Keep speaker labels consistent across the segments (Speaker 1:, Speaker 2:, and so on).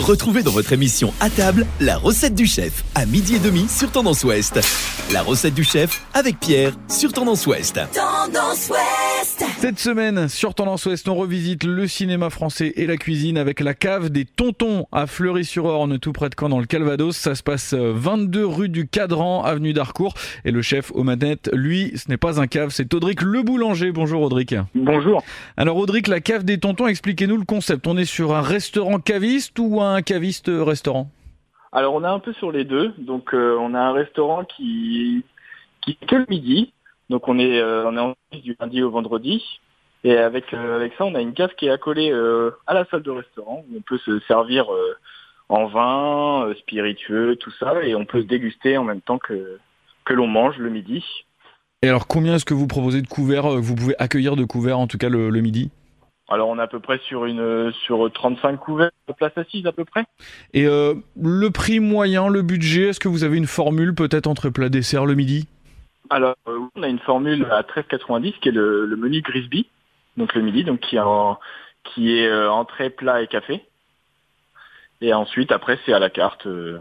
Speaker 1: Retrouvez dans votre émission à table la recette du chef à midi et demi sur Tendance Ouest. La recette du chef avec Pierre sur Tendance Ouest.
Speaker 2: Tendance Ouest.
Speaker 3: Cette semaine, sur Tendance Ouest, on revisite le cinéma français et la cuisine avec la cave des Tontons à Fleury-sur-Orne, tout près de Caen, dans le Calvados. Ça se passe 22 rue du Cadran, avenue d'Harcourt. Et le chef aux manettes, lui, ce n'est pas un cave, c'est Audric Le Boulanger. Bonjour Audric.
Speaker 4: Bonjour.
Speaker 3: Alors Audric, la cave des Tontons, expliquez-nous le concept. On est sur un restaurant caviste ou un caviste restaurant?
Speaker 4: Alors on est un peu sur les deux. Donc euh, on a un restaurant qui qui que le midi. Donc on est euh, on est en du lundi au vendredi. Et avec euh, avec ça on a une cave qui est accolée euh, à la salle de restaurant où on peut se servir en vin, spiritueux, tout ça, et on peut se déguster en même temps que que l'on mange le midi.
Speaker 3: Et alors combien est-ce que vous proposez de couverts, vous pouvez accueillir de couverts en tout cas le, le midi?
Speaker 4: Alors on est à peu près sur une sur 35 couverts de place assise à peu près.
Speaker 3: Et euh, le prix moyen, le budget, est-ce que vous avez une formule peut-être entre plat dessert le midi?
Speaker 4: Alors euh, on a une formule à 13,90 qui est le, le menu Grisby, donc le midi, donc qui est en, qui est euh, entrée, plat et café. Et ensuite après c'est à la carte euh,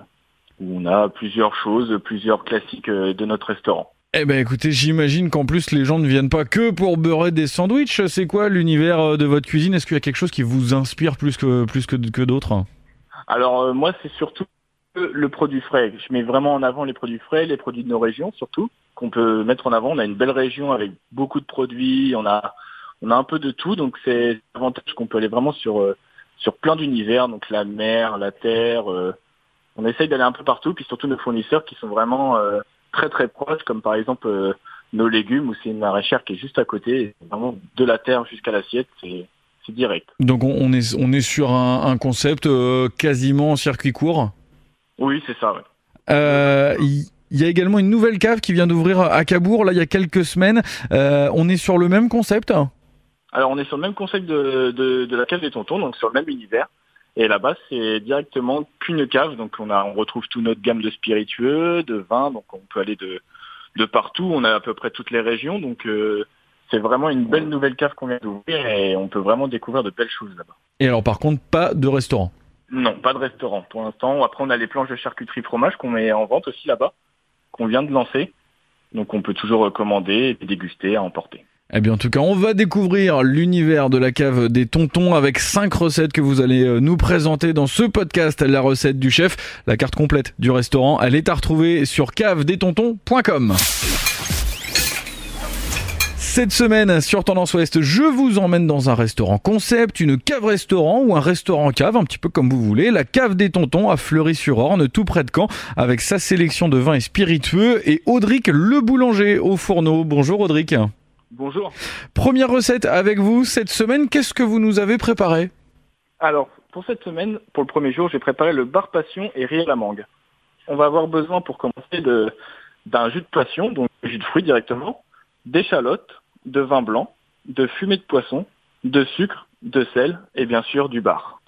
Speaker 4: où on a plusieurs choses, plusieurs classiques de notre restaurant.
Speaker 3: Eh ben écoutez, j'imagine qu'en plus les gens ne viennent pas que pour beurrer des sandwichs. C'est quoi l'univers de votre cuisine? Est-ce qu'il y a quelque chose qui vous inspire plus que plus que, que d'autres?
Speaker 4: Alors euh, moi c'est surtout le- produit frais. Je mets vraiment en avant les produits frais, les produits de nos régions surtout qu'on peut mettre en avant. On a une belle région avec beaucoup de produits. On a on a un peu de tout, donc c'est l'avantage qu'on peut aller vraiment sur euh, sur plein d'univers, donc la mer, la terre. euh, on essaye d'aller un peu partout, puis surtout nos fournisseurs qui sont vraiment euh, très très proches, comme par exemple euh, nos légumes où c'est une maraîchère qui est juste à côté, vraiment de la terre jusqu'à l'assiette, c'est direct.
Speaker 3: Donc on, on est on est sur un, un concept euh, quasiment en circuit court?
Speaker 4: Oui, c'est ça.
Speaker 3: Euh, Il il y a également une nouvelle cave qui vient d'ouvrir à Cabourg là il y a quelques semaines. Euh, on est sur le même concept.
Speaker 4: Alors on est sur le même concept de, de, de la cave des tontons, donc sur le même univers. Et là-bas, c'est directement qu'une cave, donc on a on retrouve toute notre gamme de spiritueux, de vins, donc on peut aller de de partout. On a à peu près toutes les régions, donc euh, c'est vraiment une belle nouvelle cave qu'on vient d'ouvrir et on peut vraiment découvrir de belles choses là-bas.
Speaker 3: Et alors par contre pas de restaurant.
Speaker 4: Non, pas de restaurant pour l'instant. Après, on a les planches de charcuterie fromage qu'on met en vente aussi là-bas, qu'on vient de lancer. Donc on peut toujours commander et déguster à emporter.
Speaker 3: Eh bien, en tout cas, on va découvrir l'univers de la cave des tontons avec cinq recettes que vous allez euh, nous présenter dans ce podcast, la recette du chef. La carte complète du restaurant, elle est à retrouver sur cavedestontons.com. Cette semaine, sur Tendance Ouest, je vous emmène dans un restaurant concept, une cave-restaurant ou un restaurant-cave, un petit peu comme vous voulez. La cave des tontons à Fleury-sur-Orne, tout près de Caen, avec sa sélection de vins et spiritueux et Audric le boulanger au fourneau. Bonjour Audric.
Speaker 4: Bonjour.
Speaker 3: Première recette avec vous cette semaine, qu'est-ce que vous nous avez préparé?
Speaker 4: Alors, pour cette semaine, pour le premier jour, j'ai préparé le bar passion et riz à la mangue. On va avoir besoin pour commencer de d'un jus de passion, donc jus de fruits directement, d'échalotes, de vin blanc, de fumée de poisson, de sucre, de sel et bien sûr du bar.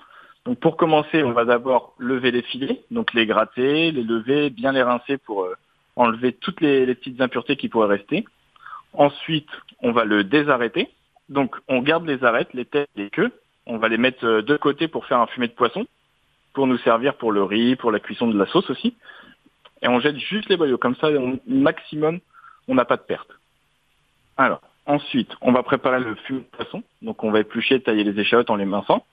Speaker 4: Donc pour commencer, on va d'abord lever les filets, donc les gratter, les lever, bien les rincer pour euh, enlever toutes les, petites impuretés qui pourraient rester. Ensuite, on va le désarrêter. Donc on garde les arêtes, les têtes, les queues. On va les mettre euh, de côté pour faire un fumet de poisson, pour nous servir pour le riz, pour la cuisson de la sauce aussi. Et on jette juste les boyaux. Comme ça, on- maximum, on n'a pas de perte. Alors, ensuite, on va préparer le fumet de poisson. Donc on va éplucher, tailler les échalotes en les minçant.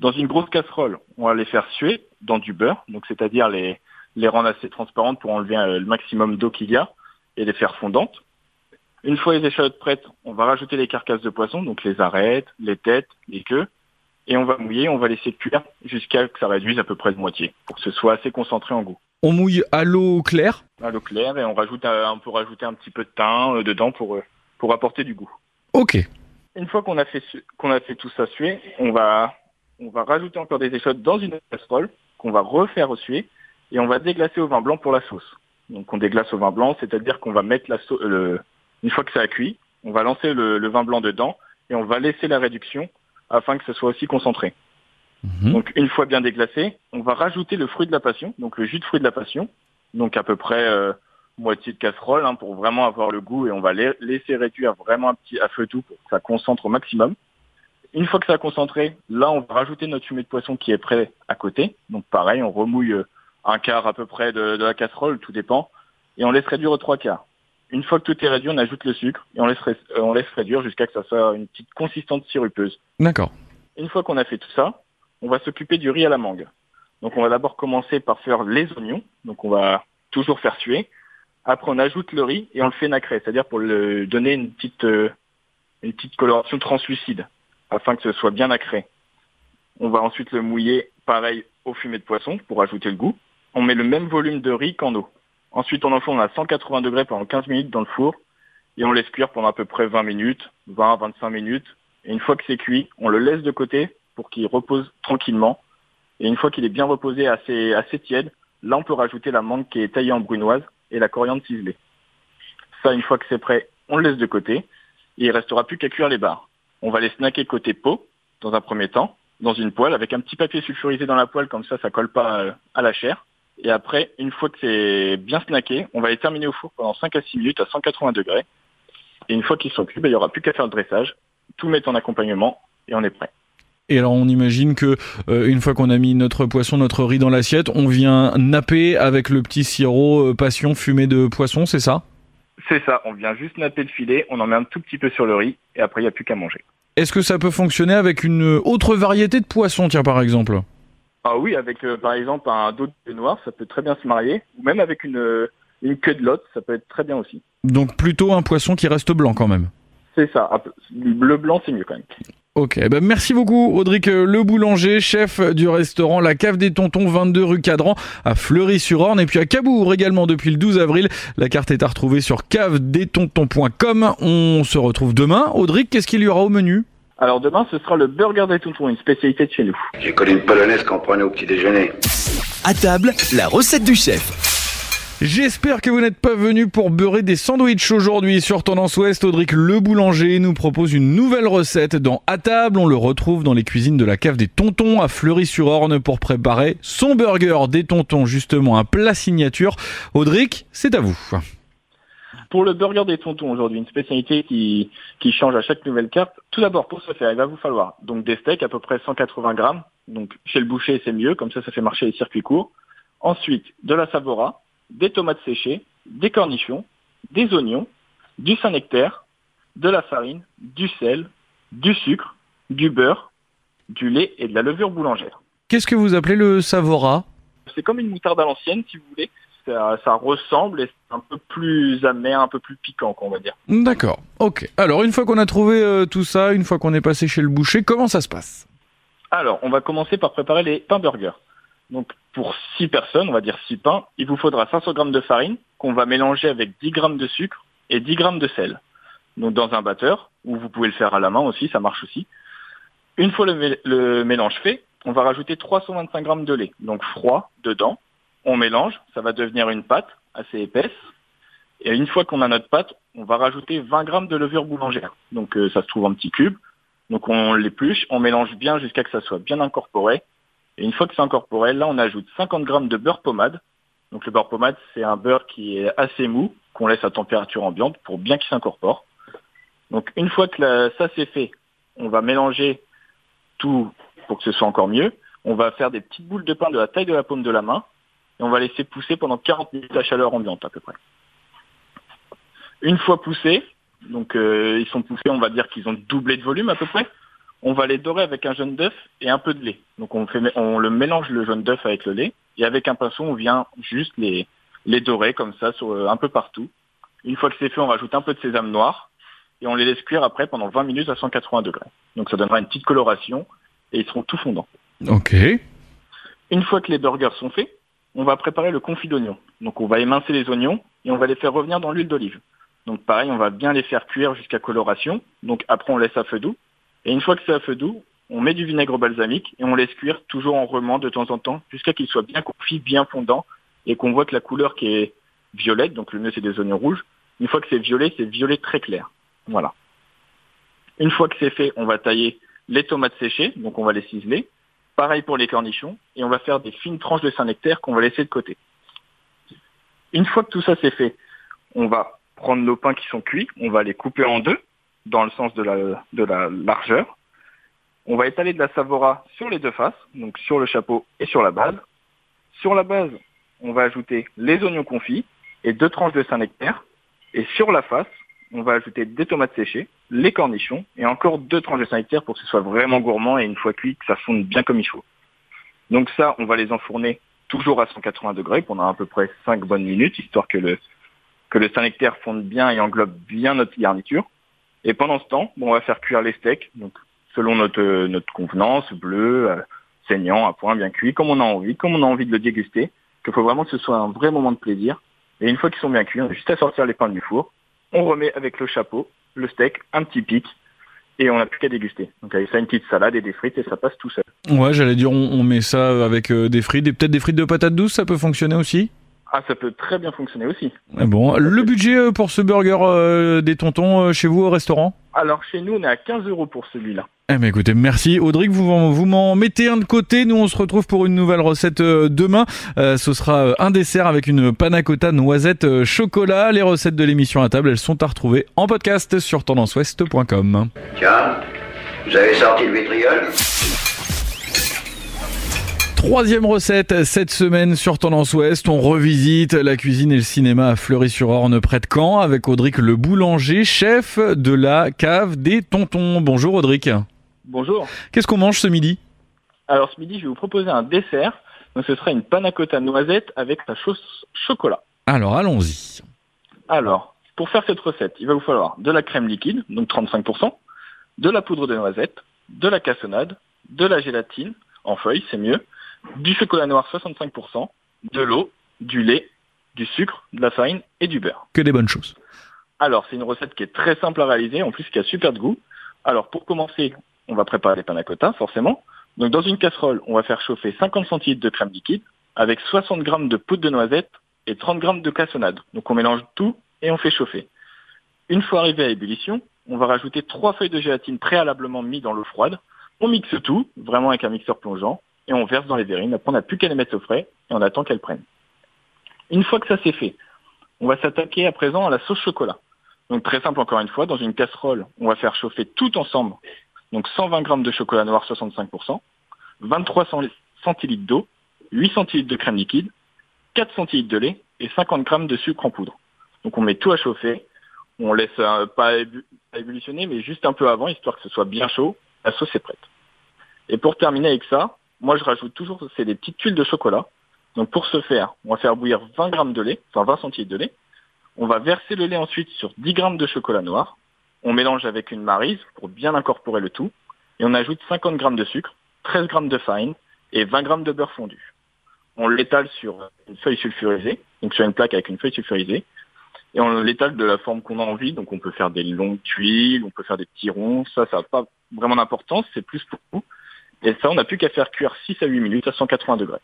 Speaker 4: Dans une grosse casserole, on va les faire suer dans du beurre, donc c'est-à-dire les, les rendre assez transparentes pour enlever euh, le maximum d'eau qu'il y a et les faire fondantes. Une fois les échalotes prêtes, on va rajouter les carcasses de poisson, donc les arêtes, les têtes, les queues, et on va mouiller, on va laisser cuire jusqu'à que ça réduise à peu près de moitié, pour que ce soit assez concentré en goût.
Speaker 3: On mouille à l'eau claire?
Speaker 4: À l'eau claire, et on rajoute, un- on peut rajouter un petit peu de thym euh, dedans pour, euh, pour apporter du goût.
Speaker 3: Ok.
Speaker 4: Une fois qu'on a fait qu'on a fait tout ça suer, on va on va rajouter encore des échalotes dans une casserole qu'on va refaire suer et on va déglacer au vin blanc pour la sauce. Donc on déglace au vin blanc, c'est-à-dire qu'on va mettre la sau- le une fois que ça a cuit, on va lancer le, le vin blanc dedans et on va laisser la réduction afin que ce soit aussi concentré.
Speaker 3: Mhm.
Speaker 4: Donc une fois bien déglacé, on va rajouter le fruit de la passion, donc le jus de fruit de la passion, donc à peu près euh, moitié de casserole hein, pour vraiment avoir le goût et on va la- laisser réduire vraiment un petit à feu doux pour que ça concentre au maximum. Une fois que ça a concentré, là, on va rajouter notre fumée de poisson qui est prêt à côté. Donc pareil, on remouille euh, un quart à peu près de, de la casserole, tout dépend, et on laisse réduire aux trois quarts. Une fois que tout est réduit, on ajoute le sucre et on laisse, euh, on laisse réduire jusqu'à que ça soit une petite consistance sirupeuse.
Speaker 3: D'accord.
Speaker 4: Une fois qu'on a fait tout ça, on va s'occuper du riz à la mangue. Donc on va d'abord commencer par faire les oignons. Donc on va toujours faire suer. Après on ajoute le riz et on le fait nacrer, c'est-à-dire pour le donner une petite, euh, une petite coloration translucide afin que ce soit bien nacré. On va ensuite le mouiller pareil au fumet de poisson pour ajouter le goût. On met le même volume de riz qu'en eau. Ensuite on enfourne à 180 degrés pendant 15 minutes dans le four et on laisse cuire pendant à peu près 20 minutes, 20-25 minutes. Et une fois que c'est cuit, on le laisse de côté pour qu'il repose tranquillement. Et une fois qu'il est bien reposé assez, assez tiède, là on peut rajouter la mangue qui est taillée en brunoise et la coriandre ciselée. Ça, une fois que c'est prêt, on le laisse de côté et il restera plus qu'à cuire les barres. On va les snacker côté peau dans un premier temps, dans une poêle avec un petit papier sulfurisé dans la poêle comme ça, ça colle pas euh, à la chair. Et après, une fois que c'est bien snacké, on va les terminer au four pendant 5 à 6 minutes à 180 degrés. Et une fois qu'ils sont cuits, ben, il n'y aura plus qu'à faire le dressage, tout mettre en accompagnement et on est prêt.
Speaker 3: Et alors on imagine que euh, une fois qu'on a mis notre poisson, notre riz dans l'assiette, on vient napper avec le petit sirop euh, passion fumé de poisson, c'est ça?
Speaker 4: C'est ça, on vient juste napper le filet, on en met un tout petit peu sur le riz et après il n'y a plus qu'à manger.
Speaker 3: Est-ce que ça peut fonctionner avec une autre variété de poisson, tiens par exemple?
Speaker 4: Ah oui, avec euh, par exemple un dos de noir, ça peut très bien se marier, ou même avec une, une queue de lotte, ça peut être très bien aussi.
Speaker 3: Donc plutôt un poisson qui reste blanc quand même?
Speaker 4: C'est ça, peu- le blanc c'est mieux quand même.
Speaker 3: Ok, eh ben merci beaucoup Audric euh, Le Boulanger, chef du restaurant La Cave des Tontons, 22 rue Cadran, à Fleury-sur-Orne, et puis à Cabourg également depuis le 12 avril. La carte est à retrouver sur cavedetontons.com. On se retrouve demain. Audric, qu'est-ce qu'il y aura au menu?
Speaker 4: Alors demain ce sera le burger des tontons, une spécialité de chez nous.
Speaker 5: J'ai connu une polonaise qu'on prenait au petit déjeuner.
Speaker 1: À table, la recette du chef.
Speaker 3: J'espère que vous n'êtes pas venu pour beurrer des sandwichs aujourd'hui sur Tendance Ouest. Audric Le Boulanger nous propose une nouvelle recette dans À table. On le retrouve dans les cuisines de la cave des Tontons à Fleury-sur-Orne pour préparer son burger des Tontons, justement un plat signature. Audric, c'est à vous.
Speaker 4: Pour le burger des tontons aujourd'hui, une spécialité qui, qui change à chaque nouvelle carte. Tout d'abord, pour ce faire, il va vous falloir donc des steaks à peu près 180 grammes. Donc chez le boucher, c'est mieux, comme ça, ça fait marcher les circuits courts. Ensuite, de la savora, des tomates séchées, des cornichons, des oignons, du Saint-Nectaire, de la farine, du sel, du sucre, du beurre, du lait et de la levure boulangère.
Speaker 3: Qu'est-ce que vous appelez le Savora?
Speaker 4: C'est comme une moutarde à l'ancienne, si vous voulez. Ça, ça ressemble et c'est un peu plus amer, un peu plus piquant, qu'on va dire.
Speaker 3: D'accord, ok. Alors une fois qu'on a trouvé euh, tout ça, une fois qu'on est passé chez le boucher, comment ça se passe?
Speaker 4: Alors, on va commencer par préparer les pains burgers. Donc, pour 6 personnes, on va dire 6 pains, il vous faudra 500 grammes de farine qu'on va mélanger avec 10 grammes de sucre et 10 grammes de sel. Donc, dans un batteur, ou vous pouvez le faire à la main aussi, ça marche aussi. Une fois le, mé- le mélange fait, on va rajouter 325 grammes de lait, donc froid, dedans. On mélange, ça va devenir une pâte assez épaisse. Et une fois qu'on a notre pâte, on va rajouter 20 grammes de levure boulangère. Donc, euh, ça se trouve en petits cubes. Donc, on l'épluche, on mélange bien jusqu'à que ça soit bien incorporé. Et une fois que c'est incorporé, là, on ajoute 50 grammes de beurre pommade. Donc le beurre pommade, c'est un beurre qui est assez mou, qu'on laisse à température ambiante pour bien qu'il s'incorpore. Donc une fois que ça c'est fait, on va mélanger tout pour que ce soit encore mieux. On va faire des petites boules de pain de la taille de la paume de la main et on va laisser pousser pendant 40 minutes à chaleur ambiante à peu près. Une fois poussés, donc euh, ils sont poussés, on va dire qu'ils ont doublé de volume à peu près, on va les dorer avec un jaune d'œuf et un peu de lait. Donc on, fait, on le mélange le jaune d'œuf avec le lait et avec un pinceau on vient juste les, les dorer comme ça sur, euh, un peu partout. Une fois que c'est fait, on rajoute un peu de sésame noir et on les laisse cuire après pendant 20 minutes à 180 degrés. Donc ça donnera une petite coloration et ils seront tout fondants.
Speaker 3: Ok.
Speaker 4: Une fois que les burgers sont faits, on va préparer le confit d'oignons. Donc on va émincer les oignons et on va les faire revenir dans l'huile d'olive. Donc pareil, on va bien les faire cuire jusqu'à coloration. Donc après on laisse à feu doux. Et une fois que c'est à feu doux, on met du vinaigre balsamique et on laisse cuire toujours en remant de temps en temps jusqu'à qu'il soit bien confit, bien fondant et qu'on voit que la couleur qui est violette, donc le mieux c'est des oignons rouges. Une fois que c'est violet, c'est violet très clair. Voilà. Une fois que c'est fait, on va tailler les tomates séchées, donc on va les ciseler. Pareil pour les cornichons, et on va faire des fines tranches de Saint-Nectaire qu'on va laisser de côté. Une fois que tout ça c'est fait, on va prendre nos pains qui sont cuits, on va les couper en deux, dans le sens de la, de la largeur. On va étaler de la Savora sur les deux faces, donc sur le chapeau et sur la base. Sur la base, on va ajouter les oignons confits et deux tranches de Saint-Nectaire. Et sur la face, on va ajouter des tomates séchées, les cornichons et encore deux tranches de Saint-Nectaire pour que ce soit vraiment gourmand et une fois cuit, que ça fonde bien comme il faut. Donc ça, on va les enfourner toujours à 180 degrés pendant à peu près 5 bonnes minutes, histoire que le, que le Saint-Nectaire fonde bien et englobe bien notre garniture. Et pendant ce temps, on va faire cuire les steaks, donc selon notre, notre convenance, bleu, euh, saignant, à point, bien cuit, comme on a envie, comme on a envie de le déguster, qu'il faut vraiment que ce soit un vrai moment de plaisir. Et une fois qu'ils sont bien cuits, on a juste à sortir les pains du four, on remet avec le chapeau, le steak, un petit pic, et on n'a plus qu'à déguster. Donc avec ça, une petite salade et des frites, et ça passe tout seul.
Speaker 3: Ouais, j'allais dire, on, on met ça avec euh, des frites, et peut-être des frites de patates douces, ça peut fonctionner aussi?
Speaker 4: Ah, ça peut très bien fonctionner aussi.
Speaker 3: Ah Bon, le budget euh, pour ce burger euh, des tontons euh, chez vous au restaurant?
Speaker 4: Alors chez nous, on est à 15 euros pour celui-là.
Speaker 3: Eh ben écoutez, merci Audric, vous, m'en- vous m'en mettez un de côté, nous on se retrouve pour une nouvelle recette euh, demain. Euh, ce sera un dessert avec une panna cotta noisette euh, chocolat. Les recettes de l'émission à table, elles sont à retrouver en podcast sur tendanceouest.com.
Speaker 5: Tiens, vous avez sorti le vitriol?
Speaker 3: Troisième recette cette semaine sur Tendance Ouest. On revisite la cuisine et le cinéma à Fleury-sur-Orne près de Caen avec Audric le boulanger, chef de la cave des tontons. Bonjour Audric.
Speaker 4: Bonjour.
Speaker 3: Qu'est-ce qu'on mange ce midi?
Speaker 4: Alors ce midi, je vais vous proposer un dessert. Donc ce sera une panna cotta noisette avec sa sauce chocolat.
Speaker 3: Alors allons-y.
Speaker 4: Alors, pour faire cette recette, il va vous falloir de la crème liquide, donc 35%, de la poudre de noisette, de la cassonade, de la gélatine, en feuilles, c'est mieux, du chocolat noir 65%, de l'eau, du lait, du sucre, de la farine et du beurre.
Speaker 3: Que des bonnes choses.
Speaker 4: Alors, c'est une recette qui est très simple à réaliser, en plus qui a super de goût. Alors, pour commencer, on va préparer les panna cotta, forcément. Donc, dans une casserole, on va faire chauffer 50 centilitres de crème liquide avec 60 grammes de poudre de noisette et 30 grammes de cassonade. Donc, on mélange tout et on fait chauffer. Une fois arrivé à ébullition, on va rajouter trois feuilles de gélatine préalablement mises dans l'eau froide. On mixe tout, vraiment avec un mixeur plongeant, et on verse dans les verrines. Après, on n'a plus qu'à les mettre au frais et on attend qu'elles prennent. Une fois que ça c'est fait, on va s'attaquer à présent à la sauce chocolat. Donc très simple encore une fois, dans une casserole, on va faire chauffer tout ensemble. Donc 120 grammes de chocolat noir 65%, 23 cent- centilitres d'eau, 8 centilitres de crème liquide, 4 centilitres de lait et 50 grammes de sucre en poudre. Donc on met tout à chauffer, on laisse euh, pas, ébu- pas ébullitionner mais juste un peu avant histoire que ce soit bien chaud, la sauce est prête. Et pour terminer avec ça, moi je rajoute toujours c'est des petites tuiles de chocolat. Donc pour ce faire, on va faire bouillir 20 grammes de lait, enfin 20 centilitres de lait. On va verser le lait ensuite sur 10 grammes de chocolat noir. On mélange avec une marise pour bien incorporer le tout. Et on ajoute 50 grammes de sucre, 13 grammes de farine et 20 grammes de beurre fondu. On l'étale sur une feuille sulfurisée, donc sur une plaque avec une feuille sulfurisée. Et on l'étale de la forme qu'on a envie. Donc on peut faire des longues tuiles, on peut faire des petits ronds. Ça, ça n'a pas vraiment d'importance, c'est plus pour vous. Et ça, on n'a plus qu'à faire cuire 6 à 8 minutes à 180 degrés.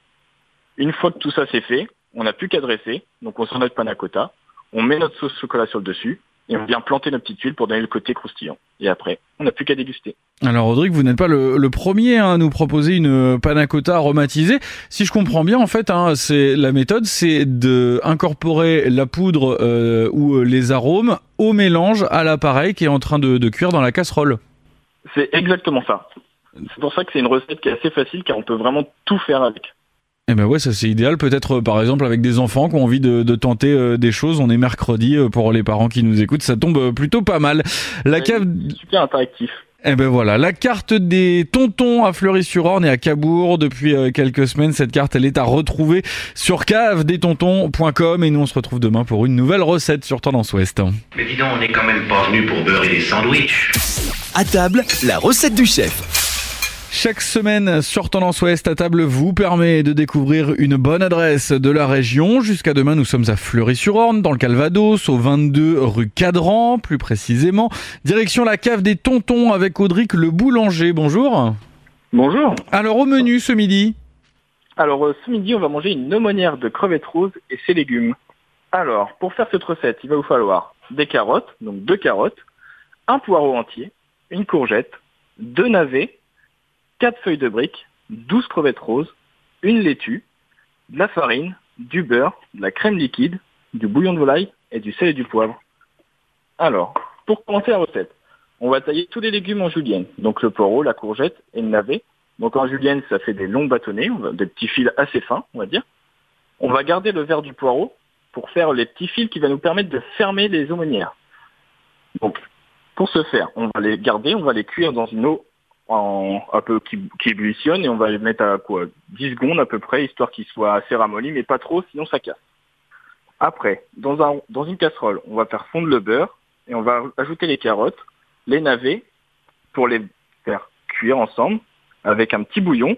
Speaker 4: Une fois que tout ça c'est fait, on n'a plus qu'à dresser. Donc on sort notre panna cotta, on met notre sauce chocolat sur le dessus et on vient planter nos petites tuiles pour donner le côté croustillant. Et après, on n'a plus qu'à déguster.
Speaker 3: Alors Audric, vous n'êtes pas le, le premier hein, à nous proposer une panna cotta aromatisée. Si je comprends bien, en fait, hein, c'est la méthode, c'est de incorporer la poudre euh, ou euh, les arômes au mélange à l'appareil qui est en train de, de cuire dans la casserole.
Speaker 4: C'est exactement ça. C'est pour ça que c'est une recette qui est assez facile car on peut vraiment tout faire avec.
Speaker 3: Eh ben ouais, ça c'est idéal. Peut-être euh, par exemple avec des enfants qui ont envie de, de tenter euh, des choses. On est mercredi euh, pour les parents qui nous écoutent, ça tombe plutôt pas mal. La cave.
Speaker 4: Super interactif.
Speaker 3: Eh ben voilà, la carte des tontons à Fleury-sur-Orne et à Cabourg depuis quelques semaines. Cette carte, elle est à retrouver sur cavedestontons.com et nous on se retrouve demain pour une nouvelle recette sur Tendance Ouest.
Speaker 6: Mais dis donc, on n'est quand même pas venu pour beurrer des sandwichs.
Speaker 1: À table, la recette du chef.
Speaker 3: Chaque semaine sur Tendance Ouest à table vous permet de découvrir une bonne adresse de la région. Jusqu'à demain, nous sommes à Fleury-sur-Orne, dans le Calvados, au 22 rue Cadran, plus précisément. Direction la cave des tontons avec Audric le boulanger. Bonjour.
Speaker 4: Bonjour.
Speaker 3: Alors au menu ce midi?
Speaker 4: Alors euh, ce midi, on va manger une aumônière de crevettes roses et ses légumes. Alors, pour faire cette recette, il va vous falloir des carottes, donc deux carottes, un poireau entier, une courgette, deux navets, quatre feuilles de briques, 12 crevettes roses, une laitue, de la farine, du beurre, de la crème liquide, du bouillon de volaille et du sel et du poivre. Alors, pour commencer la recette, on va tailler tous les légumes en julienne. Donc le poireau, la courgette et le navet. Donc en julienne, ça fait des longs bâtonnets, des petits fils assez fins, on va dire. On va garder le verre du poireau pour faire les petits fils qui vont nous permettre de fermer les aumônières. Donc, pour ce faire, on va les garder, on va les cuire dans une eau un peu qui, qui ébullitionne et on va les mettre à quoi? 10 secondes à peu près, histoire qu'ils soient assez ramollis, mais pas trop, sinon ça casse. Après, dans, un, dans une casserole, on va faire fondre le beurre et on va ajouter les carottes, les navets pour les faire cuire ensemble avec un petit bouillon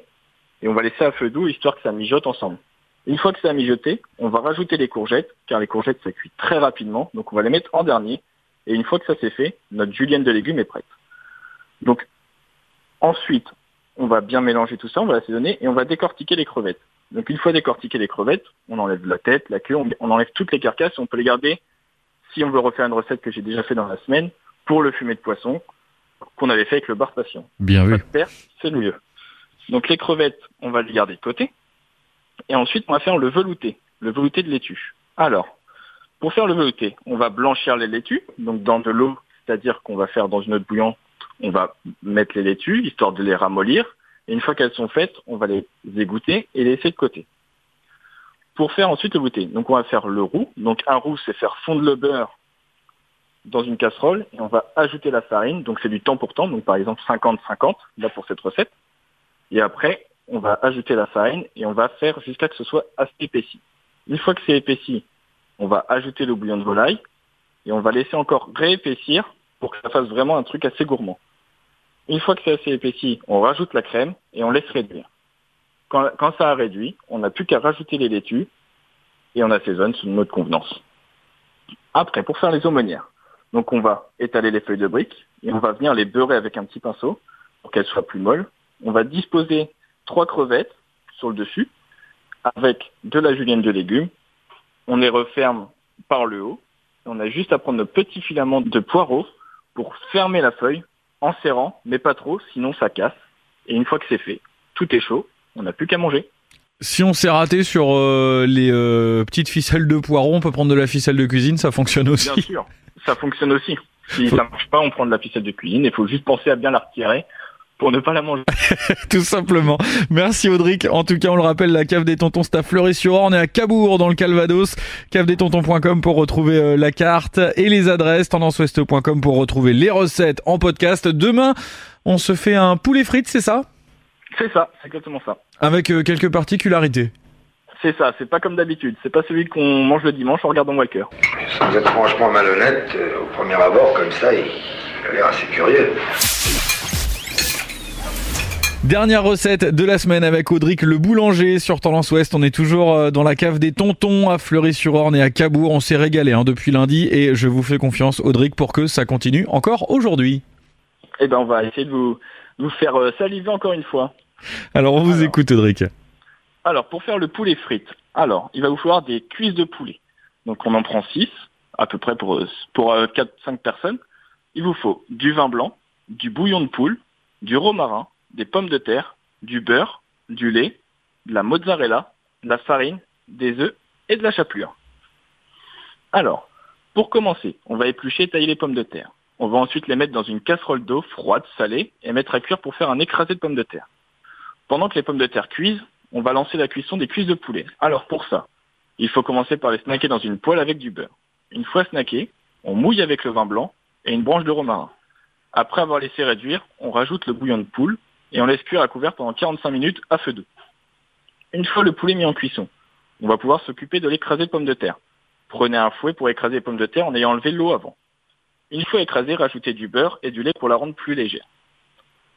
Speaker 4: et on va laisser à feu doux histoire que ça mijote ensemble. Une fois que ça a mijoté, on va rajouter les courgettes, car les courgettes ça cuit très rapidement, donc on va les mettre en dernier. Et une fois que ça c'est fait, notre julienne de légumes est prête. Donc ensuite, on va bien mélanger tout ça, on va l'assaisonner et on va décortiquer les crevettes. Donc une fois décortiquées les crevettes, on enlève la tête, la queue, on, on enlève toutes les carcasses, on peut les garder si on veut refaire une recette que j'ai déjà fait dans la semaine pour le fumet de poisson qu'on avait fait avec le bar passion.
Speaker 3: Bien vu.
Speaker 4: c'est le mieux. Donc les crevettes, on va les garder de côté. Et ensuite, on va faire le velouté, le velouté de laitue. Alors, pour faire le velouté, on va blanchir les laitues, donc dans de l'eau, c'est-à-dire qu'on va faire dans une autre bouillante, on va mettre les laitues, histoire de les ramollir. Et une fois qu'elles sont faites, on va les égoutter et les laisser de côté. Pour faire ensuite le donc on va faire le roux. Donc un roux, c'est faire fondre le beurre dans une casserole et on va ajouter la farine. Donc c'est du temps pour temps, donc par exemple 50-50, là pour cette recette. Et après, on va ajouter la farine et on va faire jusqu'à ce que ce soit assez épaissi. Une fois que c'est épaissi, on va ajouter le bouillon de volaille et on va laisser encore réépaissir pour que ça fasse vraiment un truc assez gourmand. Une fois que c'est assez épaissi, on rajoute la crème et on laisse réduire. Quand, quand ça a réduit, on n'a plus qu'à rajouter les laitues et on assaisonne sous notre convenance. Après, pour faire les aumônières, donc on va étaler les feuilles de briques et on va venir les beurrer avec un petit pinceau pour qu'elles soient plus molles. On va disposer trois crevettes sur le dessus avec de la julienne de légumes. On les referme par le haut. On a juste à prendre nos petits filaments de poireaux pour fermer la feuille en serrant, mais pas trop, sinon ça casse. Et une fois que c'est fait, tout est chaud, on n'a plus qu'à manger.
Speaker 3: Si on s'est raté sur euh, les euh, petites ficelles de poireaux, on peut prendre de la ficelle de cuisine, ça fonctionne aussi.
Speaker 4: Bien sûr, ça fonctionne aussi. Si ça marche pas, on prend de la ficelle de cuisine. Il faut juste penser à bien la retirer pour ne pas la manger.
Speaker 3: Tout simplement. Merci Audric. En tout cas, on le rappelle, la cave des tontons, c'est à Fleury-sur-Orne. On est à Cabourg, dans le Calvados. cavedetontons.com pour retrouver euh, la carte et les adresses. tendanceouest.com pour retrouver les recettes en podcast. Demain, on se fait un poulet frites, c'est ça?
Speaker 4: C'est ça, c'est exactement ça.
Speaker 3: Avec euh, quelques particularités.
Speaker 4: C'est ça, c'est pas comme d'habitude. C'est pas celui qu'on mange le dimanche en regardant Walker.
Speaker 5: Sans être franchement malhonnête, euh, au premier abord, comme ça, il a l'air assez curieux.
Speaker 3: Dernière recette de la semaine avec Audric le boulanger sur Tendance Ouest. On est toujours euh, dans la cave des tontons à Fleury-sur-Orne et à Cabourg. On s'est régalé hein, depuis lundi et je vous fais confiance Audric pour que ça continue encore aujourd'hui.
Speaker 4: Eh ben on va essayer de vous, vous faire euh, saliver encore une fois.
Speaker 3: Alors on vous
Speaker 4: Alors.
Speaker 3: écoute Audric.
Speaker 4: Alors pour faire le poulet frites, alors il va vous falloir des cuisses de poulet. Donc on en prend 6 à peu près pour, euh, pour 4-5 personnes. Il vous faut du vin blanc, du bouillon de poule, du romarin, des pommes de terre, du beurre, du lait, de la mozzarella, de la farine, des œufs et de la chapelure. Alors, pour commencer, on va éplucher et tailler les pommes de terre. On va ensuite les mettre dans une casserole d'eau froide, salée, et mettre à cuire pour faire un écrasé de pommes de terre. Pendant que les pommes de terre cuisent, on va lancer la cuisson des cuisses de poulet. Alors pour ça, il faut commencer par les snacker dans une poêle avec du beurre. Une fois snackés, on mouille avec le vin blanc et une branche de romarin. Après avoir laissé réduire, on rajoute le bouillon de poule et on laisse cuire à couvert pendant 45 minutes à feu doux. Une fois le poulet mis en cuisson, on va pouvoir s'occuper de l'écrasé de pommes de terre. Prenez un fouet pour écraser les pommes de terre en ayant enlevé l'eau avant. Une fois écrasé, rajoutez du beurre et du lait pour la rendre plus légère.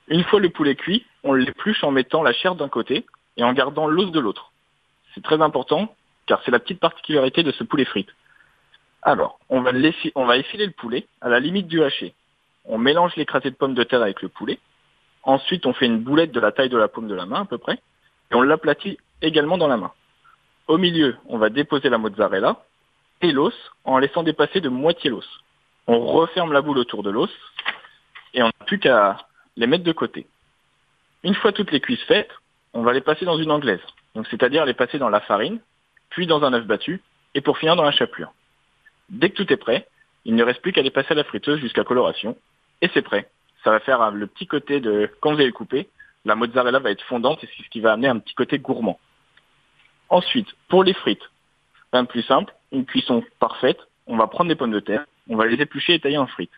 Speaker 4: Une fois le poulet cuit, on l'épluche en mettant la chair d'un côté et en gardant l'os de l'autre. C'est très important car c'est la petite particularité de ce poulet frite. Alors, on va, on va effiler le poulet à la limite du haché. On mélange l'écrasé de pommes de terre avec le poulet. Ensuite, on fait une boulette de la taille de la paume de la main à peu près et on l'aplatit également dans la main. Au milieu, on va déposer la mozzarella et l'os en laissant dépasser de moitié l'os. On referme la boule autour de l'os et on n'a plus qu'à les mettre de côté. Une fois toutes les cuisses faites, on va les passer dans une anglaise. Donc c'est-à-dire les passer dans la farine, puis dans un œuf battu et pour finir dans la chapelure. Dès que tout est prêt, il ne reste plus qu'à les passer à la friteuse jusqu'à coloration et c'est prêt. Ça va faire le petit côté de, quand vous allez le couper, la mozzarella va être fondante et c'est ce qui va amener un petit côté gourmand. Ensuite, pour les frites, de plus simple, une cuisson parfaite, on va prendre des pommes de terre, on va les éplucher et tailler en frites.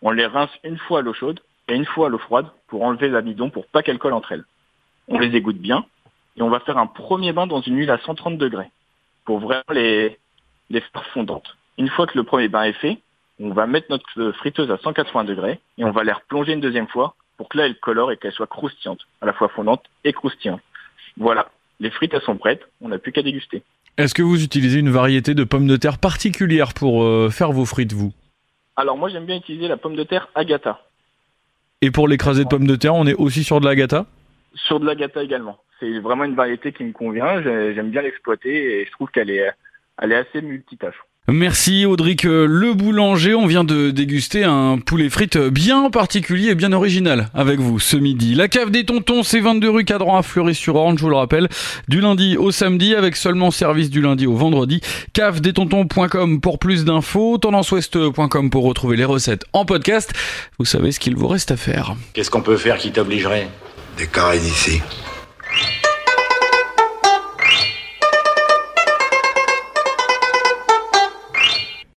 Speaker 4: On les rince une fois à l'eau chaude et une fois à l'eau froide pour enlever l'amidon pour pas qu'elles collent entre elles. On les égoutte bien et on va faire un premier bain dans une huile à 130 degrés pour vraiment les faire fondantes. Une fois que le premier bain est fait, on va mettre notre friteuse à 180 degrés et on va les replonger une deuxième fois pour que là, elle colore et qu'elle soit croustillante, à la fois fondante et croustillante. Voilà, les frites, elles sont prêtes, on n'a plus qu'à déguster.
Speaker 3: Est-ce que vous utilisez une variété de pommes de terre particulière pour euh, faire vos frites, vous?
Speaker 4: Alors moi, j'aime bien utiliser la pomme de terre Agata.
Speaker 3: Et pour l'écrasé de pommes de terre, on est aussi sur de l'Agata?
Speaker 4: Sur de l'Agata également. C'est vraiment une variété qui me convient, j'aime bien l'exploiter et je trouve qu'elle est, elle est assez multitâche.
Speaker 3: Merci Audric euh, Le Boulanger. On vient de déguster un poulet frites bien particulier et bien original avec vous ce midi. La cave des tontons, c'est 22 rue Cadran à Fleury-sur-Orne, je vous le rappelle, du lundi au samedi avec seulement service du lundi au vendredi. cavedetontons.com pour plus d'infos, tendanceouest.com pour retrouver les recettes en podcast. Vous savez ce qu'il vous reste à faire.
Speaker 6: Qu'est-ce qu'on peut faire qui t'obligerait?
Speaker 5: Des carrés d'ici.